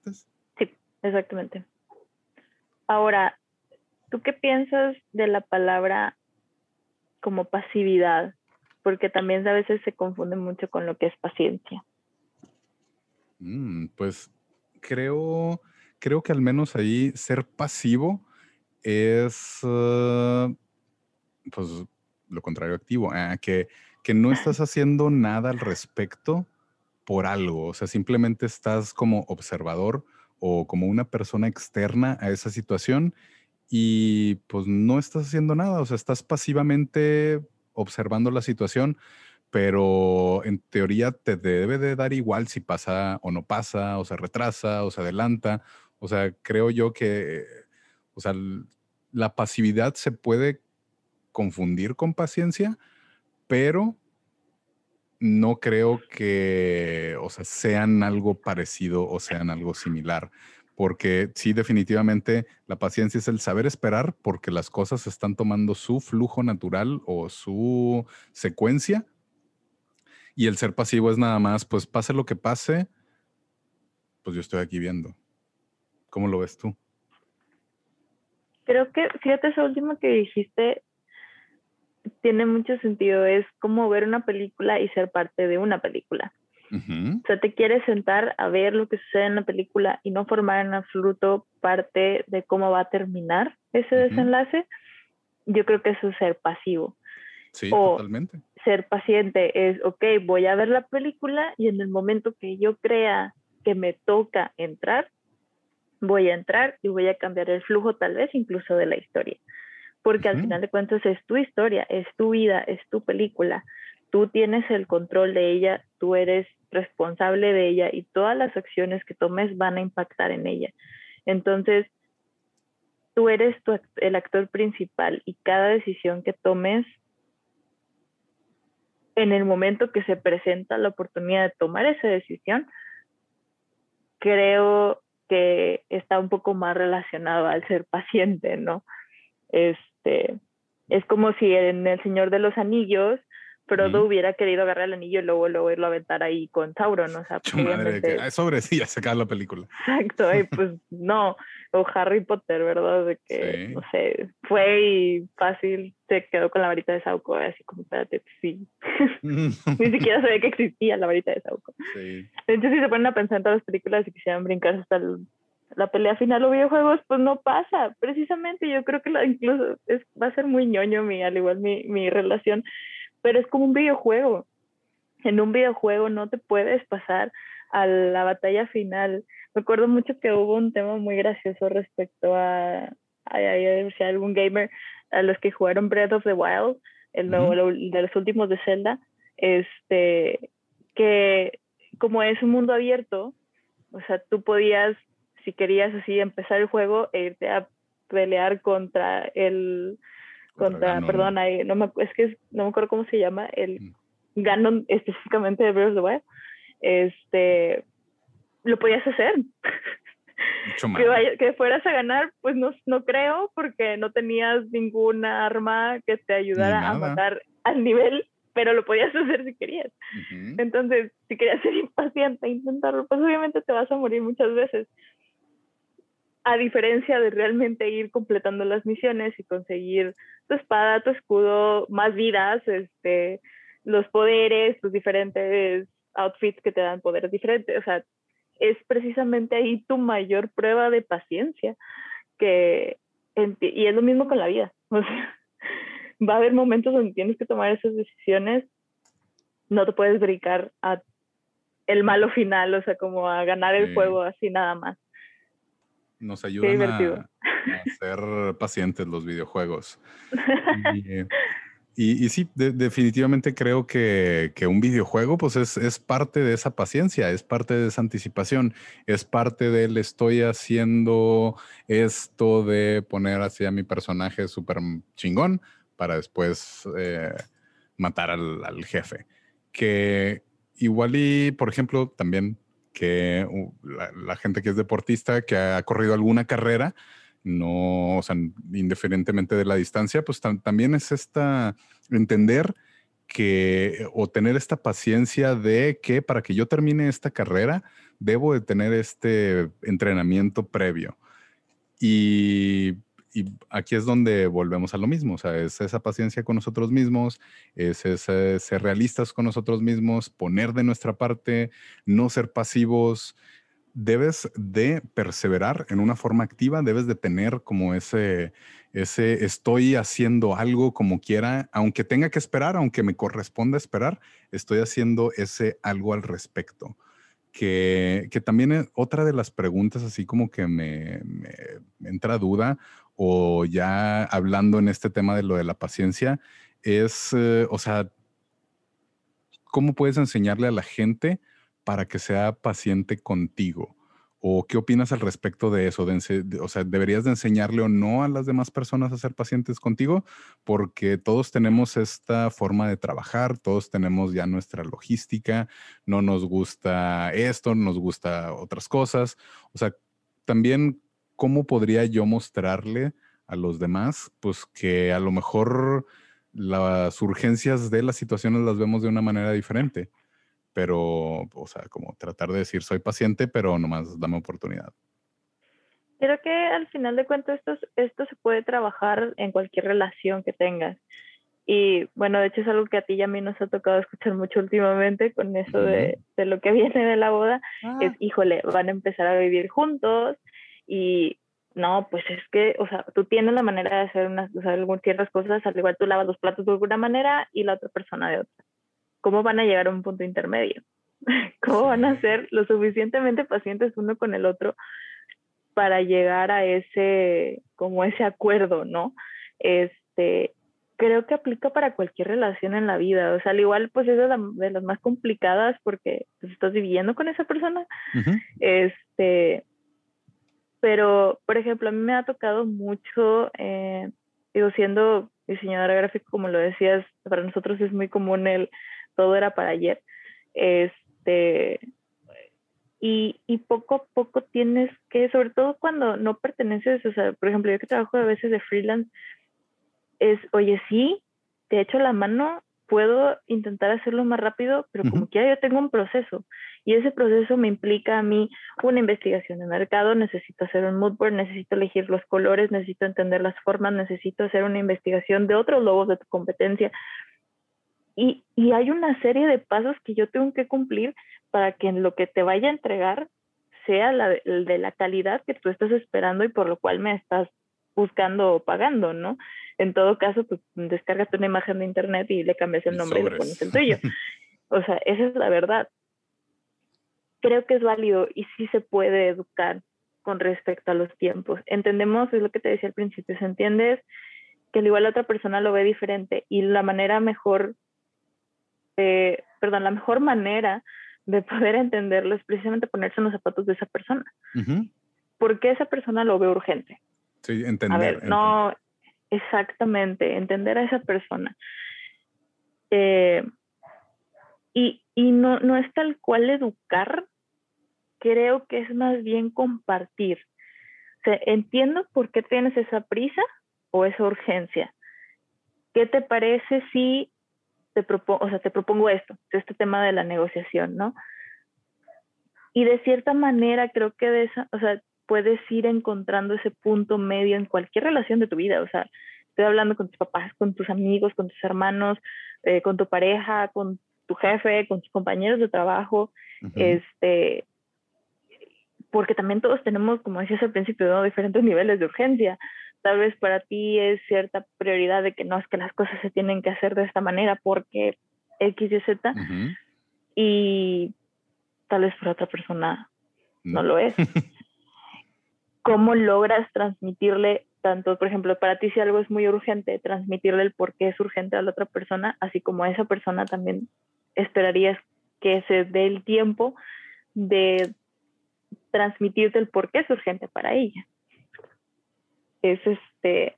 Sí, exactamente. Ahora, ¿Tú qué piensas de la palabra como pasividad? Porque también a veces se confunde mucho con lo que es paciencia. Mm, pues creo, creo que al menos ahí ser pasivo es uh, pues lo contrario activo, ah, que, que no estás haciendo nada al respecto por algo, o sea, simplemente estás como observador o como una persona externa a esa situación y pues no estás haciendo nada, o sea, estás pasivamente observando la situación, pero en teoría te debe de dar igual si pasa o no pasa, o se retrasa, o se adelanta. O sea, creo yo que, o sea, la pasividad se puede confundir con paciencia, pero no creo que, o sea, sean algo parecido o sean algo similar porque sí, definitivamente la paciencia es el saber esperar porque las cosas están tomando su flujo natural o su secuencia. Y el ser pasivo es nada más, pues pase lo que pase, pues yo estoy aquí viendo. ¿Cómo lo ves tú? Creo que, fíjate, eso último que dijiste tiene mucho sentido. Es como ver una película y ser parte de una película. O sea, te quieres sentar a ver lo que sucede en la película y no formar en absoluto parte de cómo va a terminar ese desenlace. Yo creo que eso es ser pasivo. Sí, totalmente. Ser paciente es, ok, voy a ver la película y en el momento que yo crea que me toca entrar, voy a entrar y voy a cambiar el flujo tal vez incluso de la historia. Porque al final de cuentas es tu historia, es tu vida, es tu película. Tú tienes el control de ella, tú eres responsable de ella y todas las acciones que tomes van a impactar en ella. Entonces, tú eres el actor principal y cada decisión que tomes en el momento que se presenta la oportunidad de tomar esa decisión, creo que está un poco más relacionado al ser paciente, ¿no? Este, es como si en El Señor de los Anillos Frodo hubiera querido agarrar el anillo y luego, luego irlo a aventar ahí con Sauron, o sea, [laughs] obviamente... sobre sí, ya se acaba la película. Exacto, y [laughs] pues no, o Harry Potter, ¿verdad? De que, no sé, fue y fácil se quedó con la varita de Sauco, así como, espérate, sí. [laughs] Ni siquiera sabía que existía la varita de Sauco. Sí. De hecho, si se ponen a pensar en todas las películas y quisieran brincar hasta la pelea final o videojuegos, pues no pasa. Precisamente yo creo que la, incluso es, va a ser muy ñoño mi, al igual mi, mi relación pero es como un videojuego. En un videojuego no te puedes pasar a la batalla final. Me acuerdo mucho que hubo un tema muy gracioso respecto a, a, si algún gamer, a los que jugaron Breath of the Wild, el nuevo, de los últimos de Zelda, este, que como es un mundo abierto, o sea, tú podías, si querías así, empezar el juego e irte a pelear contra el, contra, perdón, no me, es que no me acuerdo cómo se llama, el mm. Ganon específicamente de Breath of the Wild, este, lo podías hacer. [laughs] que, que, fueras a ganar, pues no, no creo, porque no tenías ninguna arma que te ayudara a matar al nivel, pero lo podías hacer si querías. Entonces, si querías ser [laughs] impaciente intentarlo, pues obviamente te vas a morir muchas veces a diferencia de realmente ir completando las misiones y conseguir tu espada, tu escudo, más vidas, este, los poderes, tus diferentes outfits que te dan poderes diferentes. O sea, es precisamente ahí tu mayor prueba de paciencia. Que, y es lo mismo con la vida. [laughs] O sea, va a haber momentos donde tienes que tomar esas decisiones. No te puedes brincar a el malo final, o sea, como a ganar el juego así nada más nos ayudan a, ser pacientes los videojuegos. [laughs] Y, sí, definitivamente creo que, un videojuego pues es, es, parte de esa paciencia, es parte de esa anticipación, es parte del estoy haciendo esto de poner así a mi personaje súper chingón para después eh, matar al, al, jefe. Que igual y, por ejemplo, también que la, gente que es deportista, que ha corrido alguna carrera, no, o sea, indiferentemente de la distancia, pues también es esta, entender que, o tener esta paciencia de que para que yo termine esta carrera, debo de tener este entrenamiento previo. Y y aquí es donde volvemos a lo mismo, o sea, es esa paciencia con nosotros mismos, es ese ser realistas con nosotros mismos, poner de nuestra parte, no ser pasivos. Debes de perseverar en una forma activa, debes de tener como ese, ese estoy haciendo algo como quiera, aunque tenga que esperar, aunque me corresponda esperar, estoy haciendo ese algo al respecto. Que, que, también otra de las preguntas así como que me, me, entra duda o ya hablando en este tema de lo de la paciencia, es, eh, o sea, ¿cómo puedes enseñarle a la gente para que sea paciente contigo? ¿O qué opinas al respecto de eso? o sea, ¿deberías de enseñarle o no a las demás personas a ser pacientes contigo? Porque todos tenemos esta forma de trabajar, todos tenemos ya nuestra logística, no nos gusta esto, nos gusta otras cosas. O sea, también ¿cómo podría yo mostrarle a los demás? Pues que a lo mejor las urgencias de las situaciones las vemos de una manera diferente, pero, o sea, como tratar de decir, soy paciente, pero nomás dame oportunidad. Creo que al final de cuentas esto, esto se puede trabajar en cualquier relación que tengas. Y bueno, de hecho es algo que a ti y a mí nos ha tocado escuchar mucho últimamente con eso de, de, lo que [laughs] viene de la boda. Es, ah. híjole, van a empezar a vivir juntos, y no, pues es que, o sea, tú tienes la manera de hacer unas, o sea, ciertas cosas, al igual tú lavas los platos de alguna manera y la otra persona de otra. ¿Cómo van a llegar a un punto intermedio? [laughs] ¿Cómo van a ser lo suficientemente pacientes uno con el otro para llegar a ese, como ese acuerdo, ¿no? Este, creo que aplica para cualquier relación en la vida. O sea, al igual, pues es de, las más complicadas porque pues, estás viviendo con esa persona. Este, pero, por ejemplo, a mí me ha tocado mucho, eh, digo, siendo diseñadora gráfica, como lo decías, para nosotros es muy común el todo era para ayer. Este, y, y, poco a poco tienes que, sobre todo cuando no perteneces, o sea, por ejemplo, yo que trabajo a veces de freelance, es, oye, sí, te echo la mano, puedo intentar hacerlo más rápido, pero como quiera yo tengo un proceso y ese proceso me implica a mí una investigación de mercado, necesito hacer un mood board, necesito elegir los colores, necesito entender las formas, necesito hacer una investigación de otros logos de tu competencia. Y, y hay una serie de pasos que yo tengo que cumplir para que en lo que te vaya a entregar sea la de la calidad que tú estás esperando y por lo cual me estás buscando o pagando, ¿no? En todo caso, pues descárgate una imagen de internet y le cambias el nombre y le pones el tuyo. [laughs] O sea, esa es la verdad. Creo que es válido y sí se puede educar con respecto a los tiempos. Entendemos, es lo que te decía al principio, se entiende que al igual la otra persona lo ve diferente y la manera mejor, eh, perdón, la mejor manera de poder entenderlo es precisamente ponerse en los zapatos de esa persona. Porque esa persona lo ve urgente. Sí, entender. A ver, no, exactamente, entender a esa persona. Eh, y, y no, no es tal cual educar, creo que es más bien compartir. O sea, entiendo por qué tienes esa prisa o esa urgencia. ¿Qué te parece si te propongo, o sea, te propongo esto, este tema de la negociación, ¿no? Y de cierta manera creo que de esa, o sea, puedes ir encontrando ese punto medio en cualquier relación de tu vida. O sea, estoy hablando con tus papás, con tus amigos, con tus hermanos, eh, con tu pareja, con tu jefe, con tus compañeros de trabajo. Este, porque también todos tenemos, como decías al principio, diferentes niveles de urgencia. Tal vez para ti es cierta prioridad de que no es que las cosas se tienen que hacer de esta manera porque X y Z. Y tal vez para otra persona no lo es. [laughs] cómo logras transmitirle tanto, por ejemplo, para ti si algo es muy urgente, transmitirle el por qué es urgente a la otra persona, así como a esa persona también esperarías que se dé el tiempo de transmitirte el por qué es urgente para ella. Es este,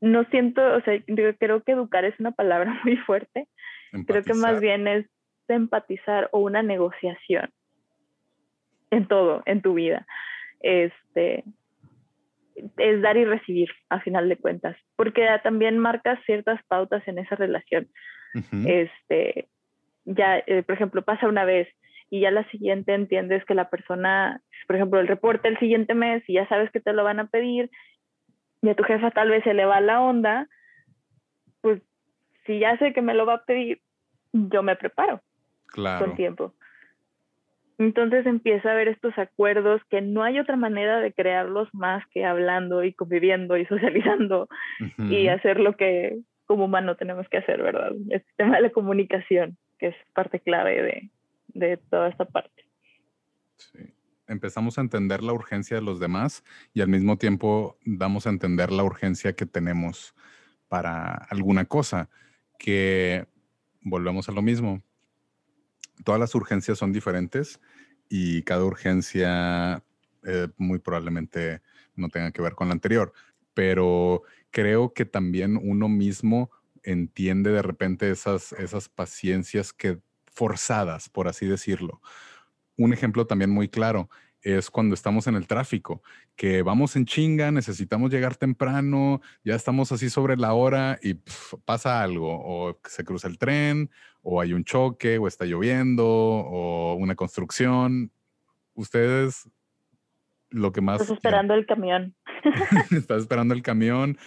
no siento, o sea, creo que educar es una palabra [laughs] muy fuerte. Creo que más bien es empatizar o una negociación en todo, en tu vida este, es dar y recibir a final de cuentas, porque también marcas ciertas pautas en esa relación. Este, ya, eh, por ejemplo, pasa una vez y ya la siguiente entiendes que la persona, por ejemplo, el reporte el siguiente mes y ya sabes que te lo van a pedir y a tu jefa tal vez se le va la onda, pues si ya sé que me lo va a pedir, yo me preparo claro. con tiempo. Entonces empieza a haber estos acuerdos que no hay otra manera de crearlos más que hablando y conviviendo y [laughs] socializando y hacer lo que como humano tenemos que hacer, ¿verdad? Este tema de la comunicación, que es parte clave de, de toda esta parte. Sí. Empezamos a entender la urgencia de los demás y al mismo tiempo damos a entender la urgencia que tenemos para alguna cosa, que volvemos a lo mismo, todas las urgencias son diferentes y cada urgencia eh, muy probablemente no tenga que ver con la anterior, pero creo que también uno mismo entiende de repente esas, esas paciencias que forzadas, por así decirlo. Un ejemplo también muy claro es cuando estamos en el tráfico, que vamos en chinga, necesitamos llegar temprano, ya estamos así sobre la hora y pasa algo, o se cruza el tren, o hay un choque, o está lloviendo, o una construcción. Ustedes lo que más... Estás [laughs] esperando el camión. Estás esperando el camión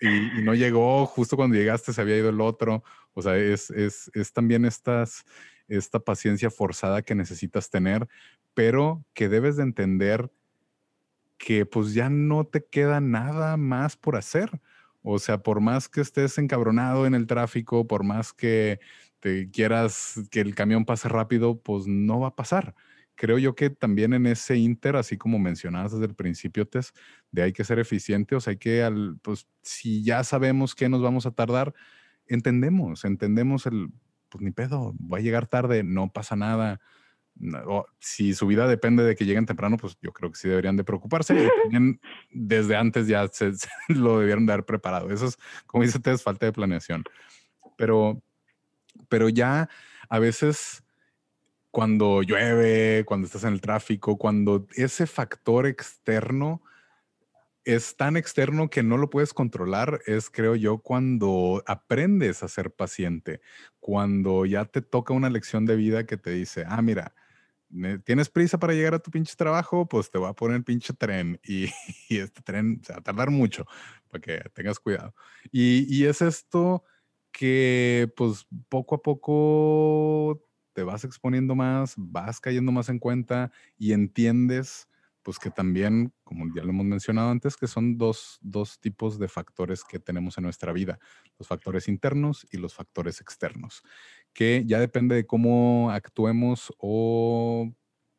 y, no llegó, justo cuando llegaste se había ido el otro. O sea, es, es, es también estas, esta paciencia forzada que necesitas tener, pero que debes de entender que pues ya no te queda nada más por hacer. O sea, por más que estés encabronado en el tráfico, por más que te quieras que el camión pase rápido, pues no va a pasar. creo yo que también en ese inter, así como mencionabas desde el principio, Tess, de hay que ser eficiente, o sea, hay que, al, pues, si ya sabemos que nos vamos a tardar, entendemos, entendemos el, pues ni pedo, voy a llegar tarde, no pasa nada. si su vida depende de que lleguen temprano, pues yo creo que sí deberían de preocuparse. Y [laughs] desde antes ya se, [laughs] lo debieron de haber preparado. Eso es, como dice falta de planeación. Pero, pero ya a veces cuando llueve, cuando estás en el tráfico, cuando ese factor externo es tan externo que no lo puedes controlar, es creo yo cuando aprendes a ser paciente, cuando ya te toca una lección de vida que te dice, ah, mira, tienes prisa para llegar a tu pinche trabajo, pues te voy a poner el pinche tren [laughs] y, este tren se va a tardar mucho para que tengas cuidado. Y es esto que pues poco a poco te vas exponiendo más, vas cayendo más en cuenta y entiendes pues que también, como ya lo hemos mencionado antes, que son dos, dos, tipos de factores que tenemos en nuestra vida, los factores internos y los factores externos, que ya depende de cómo actuemos o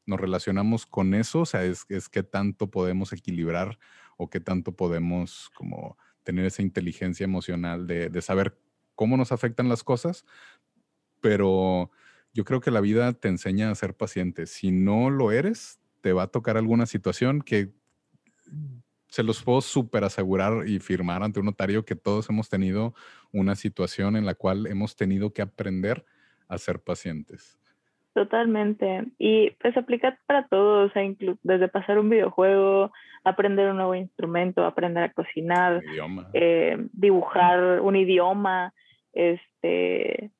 nos relacionamos con eso, o sea, es, es qué tanto podemos equilibrar o qué tanto podemos como tener esa inteligencia emocional de, de saber cómo nos afectan las cosas, pero yo creo que la vida te enseña a ser paciente. Si no lo eres, te va a tocar alguna situación que se los puedo súper asegurar y firmar ante un notario que todos hemos tenido una situación en la cual hemos tenido que aprender a ser pacientes. Totalmente. Y pues aplica para todos, desde pasar un videojuego, aprender un nuevo instrumento, aprender a cocinar, eh, dibujar un idioma, este,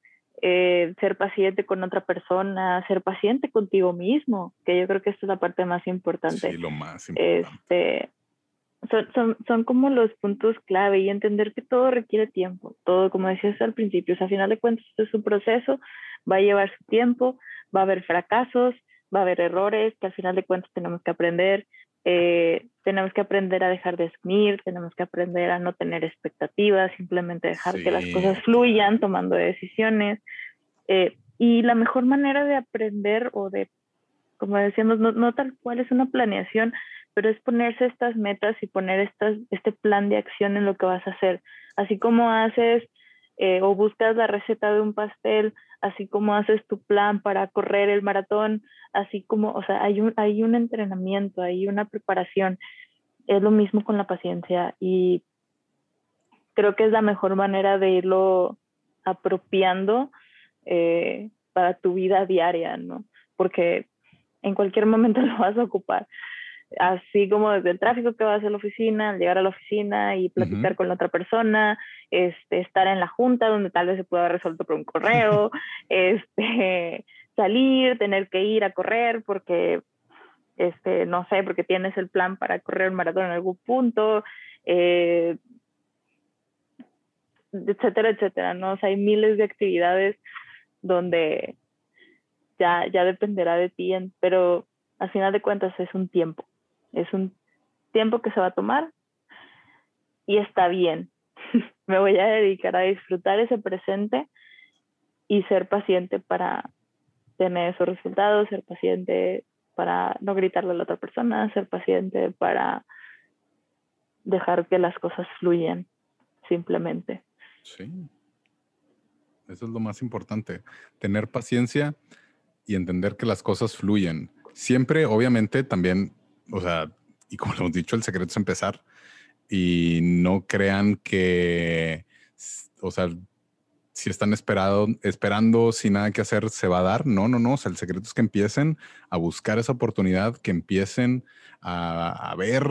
eh, ser paciente con otra persona, ser paciente contigo mismo, que yo creo que esta es la parte más importante. Sí, lo más importante. Este, son, son, son, como los puntos clave y entender que todo requiere tiempo, todo, como decías al principio, o sea, a final de cuentas esto es un proceso, va a llevar su tiempo, va a haber fracasos, va a haber errores que al final de cuentas tenemos que aprender, eh, tenemos que aprender a dejar de asumir, tenemos que aprender a no tener expectativas, simplemente dejar que las cosas fluyan tomando decisiones. Eh, y la mejor manera de aprender o de, como decíamos, no, no, tal cual es una planeación, pero es ponerse estas metas y poner estas, este plan de acción en lo que vas a hacer. Así como haces eh, o buscas la receta de un pastel, así como haces tu plan para correr el maratón, así como, o sea, hay un, hay un entrenamiento, hay una preparación. Es lo mismo con la paciencia y creo que es la mejor manera de irlo apropiando eh, para tu vida diaria, ¿no? Porque en cualquier momento [laughs] lo vas a ocupar así como desde el tráfico que vas a la oficina, llegar a la oficina y platicar con la otra persona, este, estar en la junta donde tal vez se pueda haber resuelto por un correo, [laughs] este, salir, tener que ir a correr porque, este, no sé, porque tienes el plan para correr un maratón en algún punto, eh, etcétera, etcétera, ¿no? O sea, hay miles de actividades donde ya, ya dependerá de ti, pero al final de cuentas es un tiempo. Es un tiempo que se va a tomar y está bien. [laughs] Me voy a dedicar a disfrutar ese presente y ser paciente para tener esos resultados, ser paciente para no gritarle a la otra persona, ser paciente para dejar que las cosas fluyan simplemente. Sí. Eso es lo más importante, tener paciencia y entender que las cosas fluyen. Siempre, obviamente, también o sea, y como lo hemos dicho, el secreto es empezar y no crean que, o sea, si están esperado, esperando sin nada que hacer, se va a dar. No, no, no. O sea, el secreto es que empiecen a buscar esa oportunidad, que empiecen a, ver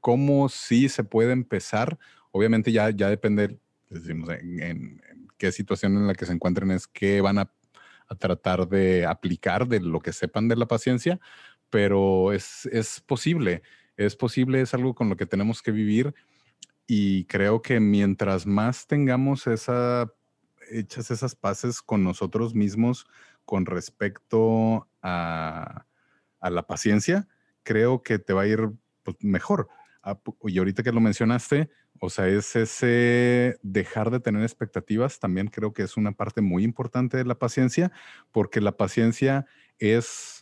cómo sí se puede empezar. Obviamente ya, ya depende, decimos, en, qué situación en la que se encuentren es que van a, a tratar de aplicar de lo que sepan de la paciencia, pero es, es posible, es posible, es algo con lo que tenemos que vivir y creo que mientras más tengamos esa, hechas esas paces con nosotros mismos con respecto a, a la paciencia, creo que te va a ir pues, mejor. Ah, y ahorita que lo mencionaste, o sea, es ese dejar de tener expectativas, también creo que es una parte muy importante de la paciencia, porque la paciencia es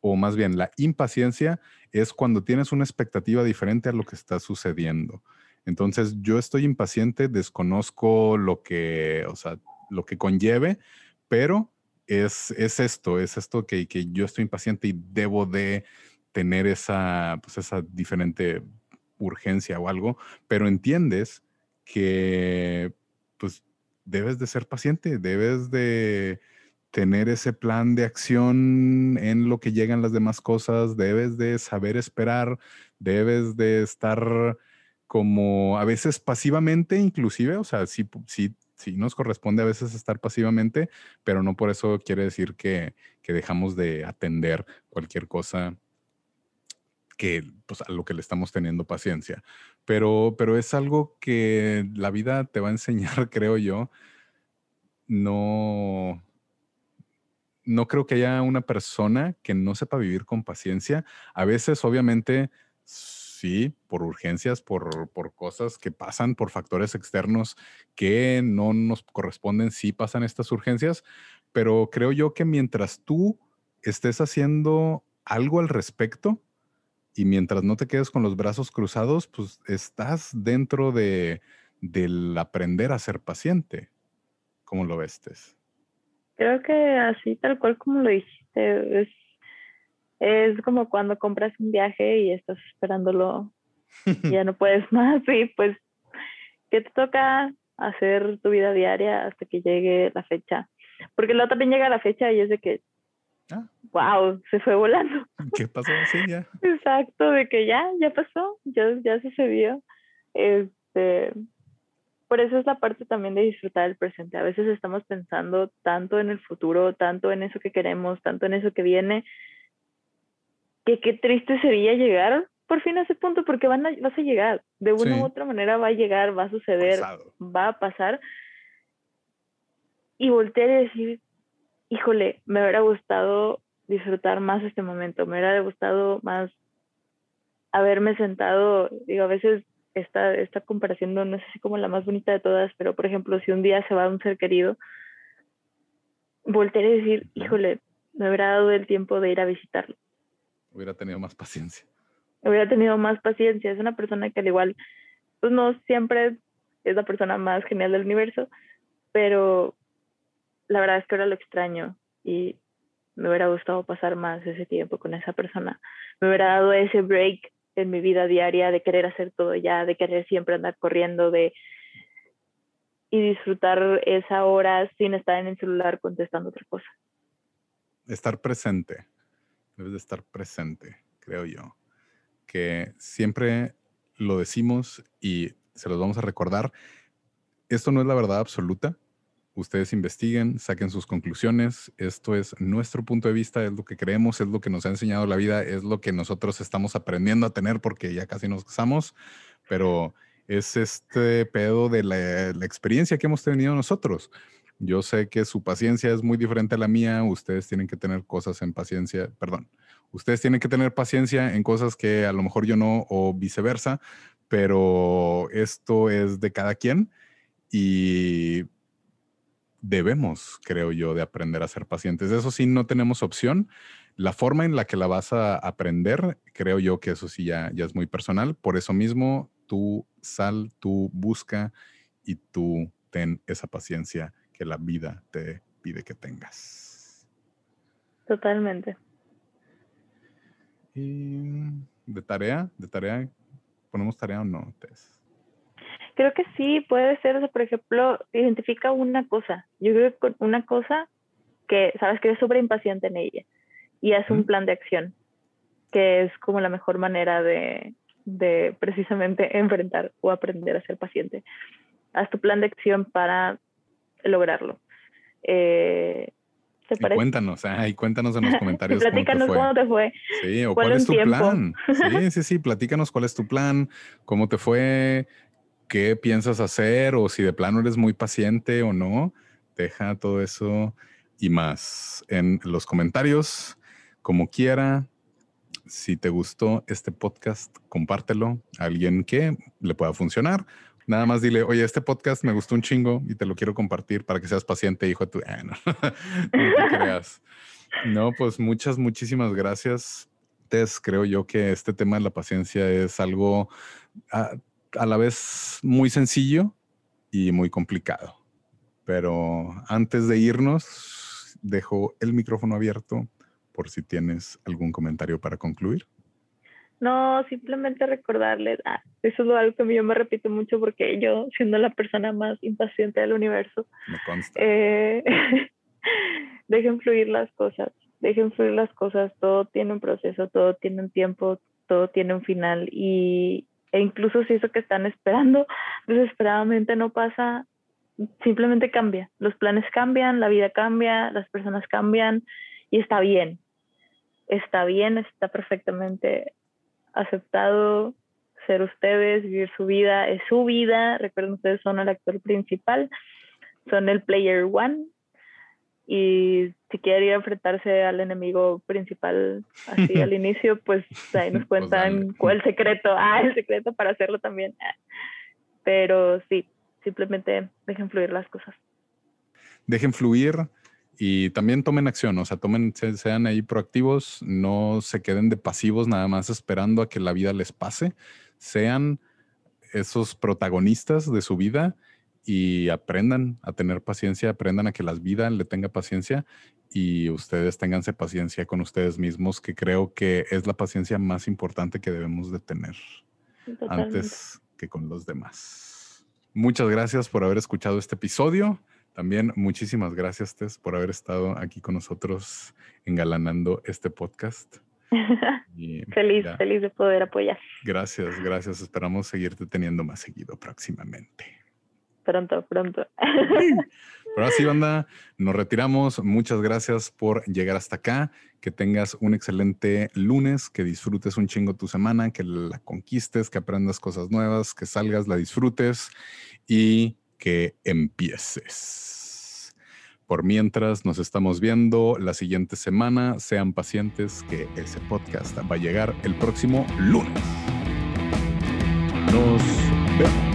o más bien la impaciencia es cuando tienes una expectativa diferente a lo que está sucediendo. Entonces, yo estoy impaciente, desconozco lo que, o sea, lo que conlleve, pero es, es esto, es esto que, que, yo estoy impaciente y debo de tener esa, pues esa diferente urgencia o algo, pero entiendes que pues debes de ser paciente, debes de tener ese plan de acción en lo que llegan las demás cosas, debes de saber esperar, debes de estar como a veces pasivamente inclusive, o sea, sí, sí, sí nos corresponde a veces estar pasivamente, pero no por eso quiere decir que, que dejamos de atender cualquier cosa que pues, a lo que le estamos teniendo paciencia. Pero, pero es algo que la vida te va a enseñar, [laughs] creo yo. No, no creo que haya una persona que no sepa vivir con paciencia. A veces, obviamente, sí, por urgencias, por, por, cosas que pasan, por factores externos que no nos corresponden, sí pasan estas urgencias, pero creo yo que mientras tú estés haciendo algo al respecto y mientras no te quedes con los brazos cruzados, pues estás dentro de, del aprender a ser paciente. ¿Cómo lo ves, Tess? Creo que así, tal cual como lo dijiste, es, es como cuando compras un viaje y estás esperándolo y [laughs] ya no puedes [laughs] más y pues, ¿qué te toca hacer tu vida diaria hasta que llegue la fecha? Porque luego también llega la fecha y es de que, ah. wow, se fue volando. [laughs] ¿Qué pasó? Sí, ya. Exacto, de que ya, ya pasó, ya, ya sucedió. Este, por eso es la parte también de disfrutar el presente. A veces estamos pensando tanto en el futuro, tanto en eso que queremos, tanto en eso que viene, que qué triste sería llegar por fin a ese punto, porque van a, vas a llegar. De una u otra manera va a llegar, va a suceder, va a pasar. Y voltear y decir, híjole, me hubiera gustado disfrutar más este momento, me hubiera gustado más haberme sentado, digo, a veces esta, esta comparación no, es así como la más bonita de todas, pero por ejemplo, si un día se va un ser querido, voltear y decir, híjole, me hubiera dado el tiempo de ir a visitarlo. Hubiera tenido más paciencia. Hubiera tenido más paciencia. Es una persona que al igual, pues no siempre es la persona más genial del universo, pero la verdad es que ahora lo extraño y me hubiera gustado pasar más ese tiempo con esa persona. Me hubiera dado ese break en mi vida diaria de querer hacer todo ya, de querer siempre andar corriendo, de y disfrutar esa hora sin estar en el celular contestando otra cosa. Estar presente, debes de estar presente, creo yo, que siempre lo decimos y se los vamos a recordar. Esto no es la verdad absoluta, ustedes investiguen, saquen sus conclusiones. Esto es nuestro punto de vista, es lo que creemos, es lo que nos ha enseñado la vida, es lo que nosotros estamos aprendiendo a tener porque ya casi nos casamos, pero es este pedo de la, experiencia que hemos tenido nosotros. Yo sé que su paciencia es muy diferente a la mía, ustedes tienen que tener cosas en paciencia, perdón, ustedes tienen que tener paciencia en cosas que a lo mejor yo no o viceversa, pero esto es de cada quien y debemos, creo yo, de aprender a ser pacientes. Eso sí, no tenemos opción. La forma en la que la vas a aprender, creo yo que eso sí ya, ya es muy personal. Por eso mismo, tú sal, tú busca y tú ten esa paciencia que la vida te pide que tengas. Totalmente. Y de tarea, de tarea, ponemos tarea o no, Tess. Creo que sí, puede ser, o sea, por ejemplo, identifica una cosa. Yo creo que una cosa que sabes que eres súper impaciente en ella y haz un plan de acción, que es como la mejor manera de, de precisamente [laughs] enfrentar o aprender a ser paciente. Haz tu plan de acción para lograrlo. Eh, y cuéntanos, ah, y cuéntanos en los [laughs] comentarios. platícanos cómo te fue. Sí, o cuál es tu plan. Sí, [laughs] sí, sí, platícanos cuál es tu plan, cómo te fue, qué piensas hacer o si de plano eres muy paciente o no. Deja todo eso y más en los comentarios, como quiera. Si te gustó este podcast, compártelo a alguien que le pueda funcionar. Nada más dile, oye, este podcast me gustó un chingo y te lo quiero compartir para que seas paciente, hijo de tu... Ah, no, [laughs] te creas. No, pues muchas, muchísimas gracias. Creo yo que este tema de la paciencia es algo a, a la vez muy sencillo y muy complicado. Pero antes de irnos, dejo el micrófono abierto por si tienes algún comentario para concluir. No, simplemente recordarles, ah, eso es algo que yo me repito mucho porque yo, siendo la persona más impaciente del universo, me consta. Eh, [laughs] dejen fluir las cosas, dejen fluir las cosas, todo tiene un proceso, todo tiene un tiempo, todo tiene un final y e incluso si eso que están esperando desesperadamente no pasa, simplemente cambia, los planes cambian, la vida cambia, las personas cambian y está bien, está bien, está perfectamente aceptado ser ustedes, vivir su vida, es su vida, recuerden ustedes son el actor principal, son el player one y si quieren ir a enfrentarse al enemigo principal así [laughs] al inicio, pues ahí nos pues cuentan cuál el secreto, [laughs] ah, el secreto para hacerlo también. Pero sí, simplemente dejen fluir las cosas. Dejen fluir, y también tomen acción, o sea, tomen, sean ahí proactivos, no se queden de pasivos nada más esperando a que la vida les pase, sean esos protagonistas de su vida y aprendan a tener paciencia, aprendan a que la vida le tenga paciencia y ustedes tenganse paciencia con ustedes mismos, que creo que es la paciencia más importante que debemos de tener antes que con los demás. Muchas gracias por haber escuchado este episodio. También muchísimas gracias, Tess, por haber estado aquí con nosotros engalanando este podcast. [laughs] feliz, feliz de poder apoyar. Gracias, gracias. Esperamos seguirte teniendo más seguido próximamente. Pronto, pronto. [laughs] Pero así, banda, nos retiramos. Muchas gracias por llegar hasta acá. Que tengas un excelente lunes, que disfrutes un chingo tu semana, que la conquistes, que aprendas cosas nuevas, que salgas, la disfrutes y que empieces. Por mientras nos estamos viendo la siguiente semana, sean pacientes que ese podcast va a llegar el próximo lunes. Nos vemos.